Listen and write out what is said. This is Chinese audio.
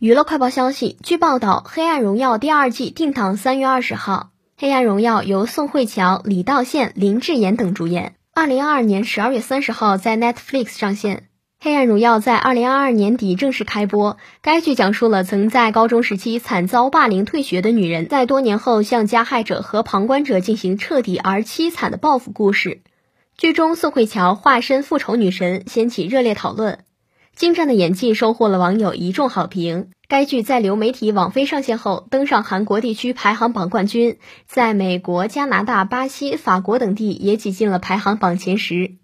娱乐快报消息，据报道，《黑暗荣耀》第二季定档三月二十号。《黑暗荣耀》由宋慧乔、李道宪、林志妍等主演。二零二二年十二月三十号在 Netflix 上线。《黑暗荣耀》在二零二二年底正式开播。该剧讲述了曾在高中时期惨遭霸凌退学的女人，在多年后向加害者和旁观者进行彻底而凄惨的报复故事。剧中，宋慧乔化身复仇女神，掀起热烈讨论。精湛的演技收获了网友一众好评。该剧在流媒体网飞上线后，登上韩国地区排行榜冠军，在美国、加拿大、巴西、法国等地也挤进了排行榜前十。